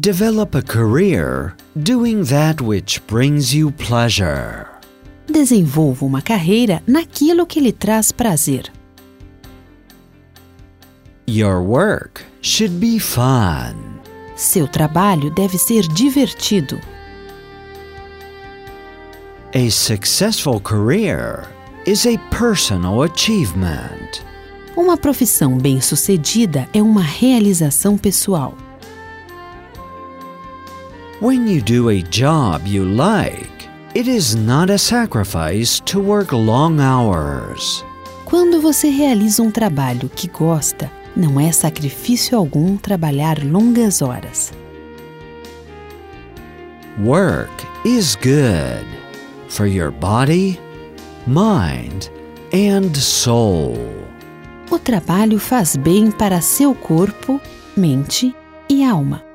Develop a career doing that which brings you pleasure. Desenvolva uma carreira naquilo que lhe traz prazer. Your work should be fun. Seu trabalho deve ser divertido. A successful career is a personal achievement. Uma profissão bem-sucedida é uma realização pessoal. When you do a job you like, it is not a sacrifice to work long hours. Quando você realiza um trabalho que gosta, não é sacrifício algum trabalhar longas horas. Work is good for your body, mind, and soul. O trabalho faz bem para seu corpo, mente e alma.